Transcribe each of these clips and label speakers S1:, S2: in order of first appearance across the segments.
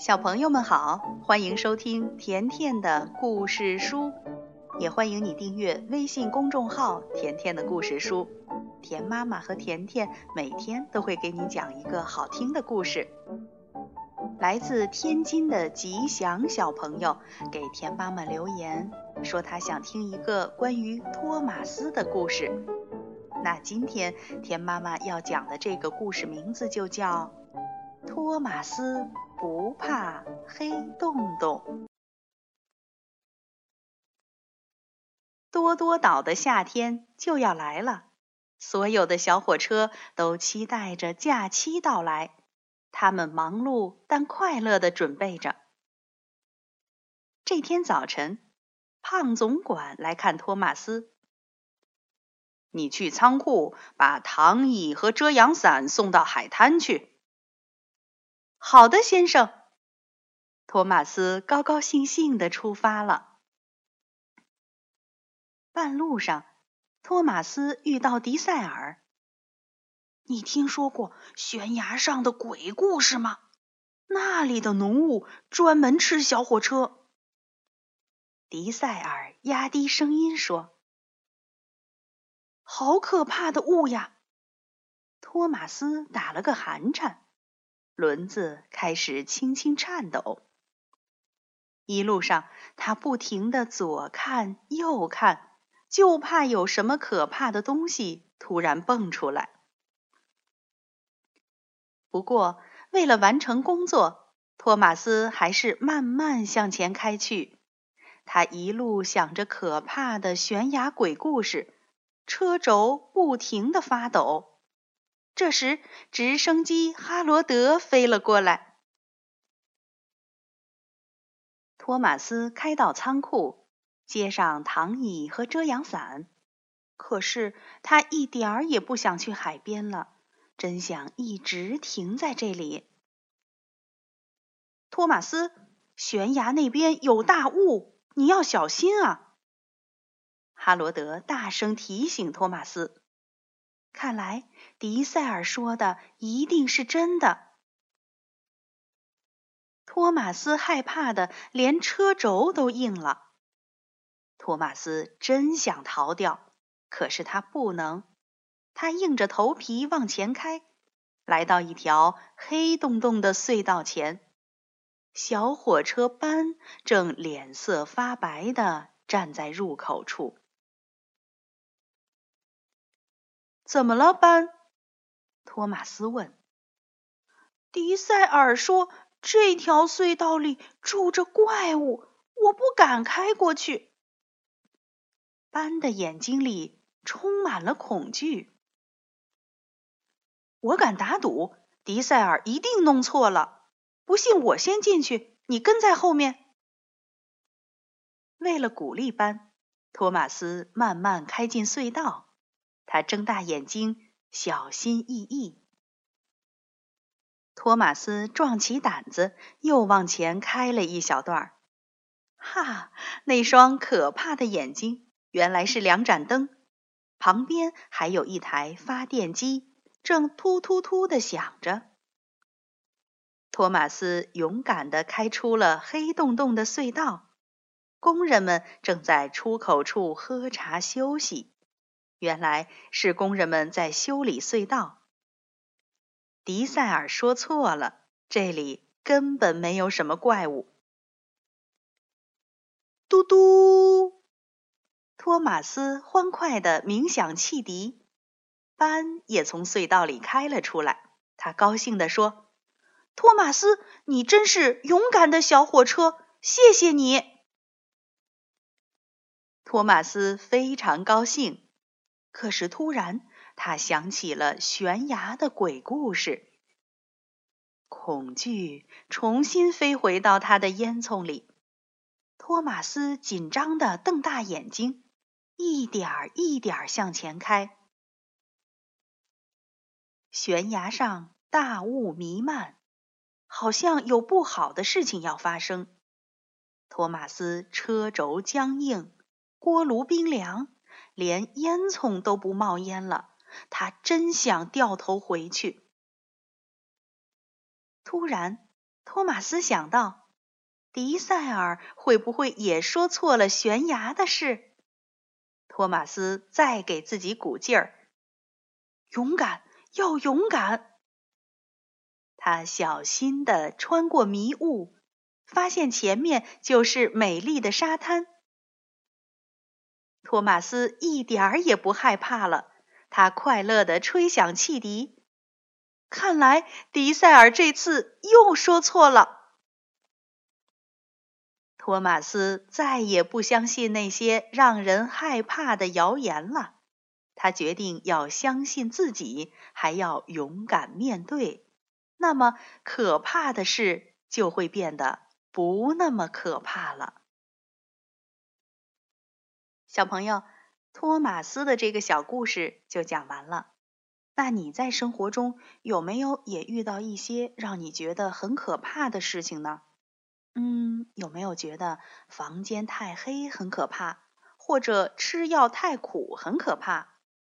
S1: 小朋友们好，欢迎收听甜甜的故事书，也欢迎你订阅微信公众号“甜甜的故事书”。甜妈妈和甜甜每天都会给你讲一个好听的故事。来自天津的吉祥小朋友给甜妈妈留言，说他想听一个关于托马斯的故事。那今天甜妈妈要讲的这个故事名字就叫《托马斯不怕黑洞洞》。多多岛的夏天就要来了，所有的小火车都期待着假期到来。他们忙碌但快乐地准备着。这天早晨，胖总管来看托马斯。
S2: 你去仓库把躺椅和遮阳伞送到海滩去。
S1: 好的，先生。托马斯高高兴兴地出发了。半路上，托马斯遇到迪塞尔。
S3: 你听说过悬崖上的鬼故事吗？那里的浓雾专门吃小火车。
S1: 迪塞尔压低声音说：“
S3: 好可怕的雾呀！”
S1: 托马斯打了个寒颤，轮子开始轻轻颤抖。一路上，他不停地左看右看，就怕有什么可怕的东西突然蹦出来。不过，为了完成工作，托马斯还是慢慢向前开去。他一路想着可怕的悬崖鬼故事，车轴不停地发抖。这时，直升机哈罗德飞了过来。托马斯开到仓库，接上躺椅和遮阳伞。可是，他一点儿也不想去海边了。真想一直停在这里。托马斯，悬崖那边有大雾，你要小心啊！哈罗德大声提醒托马斯。看来迪塞尔说的一定是真的。托马斯害怕的连车轴都硬了。托马斯真想逃掉，可是他不能。他硬着头皮往前开，来到一条黑洞洞的隧道前，小火车班正脸色发白的站在入口处。
S3: 怎么了，班？托马斯问。迪塞尔说：“这条隧道里住着怪物，我不敢开过去。”
S1: 班的眼睛里充满了恐惧。
S3: 我敢打赌，迪塞尔一定弄错了。不信，我先进去，你跟在后面。
S1: 为了鼓励班，托马斯慢慢开进隧道。他睁大眼睛，小心翼翼。托马斯壮起胆子，又往前开了一小段儿。哈，那双可怕的眼睛原来是两盏灯，旁边还有一台发电机。正突突突的响着，托马斯勇敢地开出了黑洞洞的隧道。工人们正在出口处喝茶休息，原来是工人们在修理隧道。迪塞尔说错了，这里根本没有什么怪物。嘟嘟，托马斯欢快地鸣响汽笛。班也从隧道里开了出来，他高兴地说：“
S3: 托马斯，你真是勇敢的小火车，谢谢你。”
S1: 托马斯非常高兴，可是突然他想起了悬崖的鬼故事，恐惧重新飞回到他的烟囱里。托马斯紧张地瞪大眼睛，一点儿一点儿向前开。悬崖上大雾弥漫，好像有不好的事情要发生。托马斯车轴僵硬，锅炉冰凉，连烟囱都不冒烟了。他真想掉头回去。突然，托马斯想到，迪塞尔会不会也说错了悬崖的事？托马斯再给自己鼓劲儿，勇敢，要勇敢。他小心地穿过迷雾，发现前面就是美丽的沙滩。托马斯一点儿也不害怕了，他快乐地吹响汽笛。看来迪塞尔这次又说错了。托马斯再也不相信那些让人害怕的谣言了。他决定要相信自己，还要勇敢面对。那么可怕的事就会变得不那么可怕了。小朋友，托马斯的这个小故事就讲完了。那你在生活中有没有也遇到一些让你觉得很可怕的事情呢？嗯，有没有觉得房间太黑很可怕，或者吃药太苦很可怕？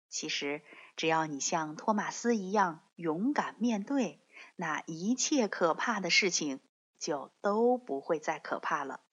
S1: 其实，只要你像托马斯一样勇敢面对，那一切可怕的事情就都不会再可怕了。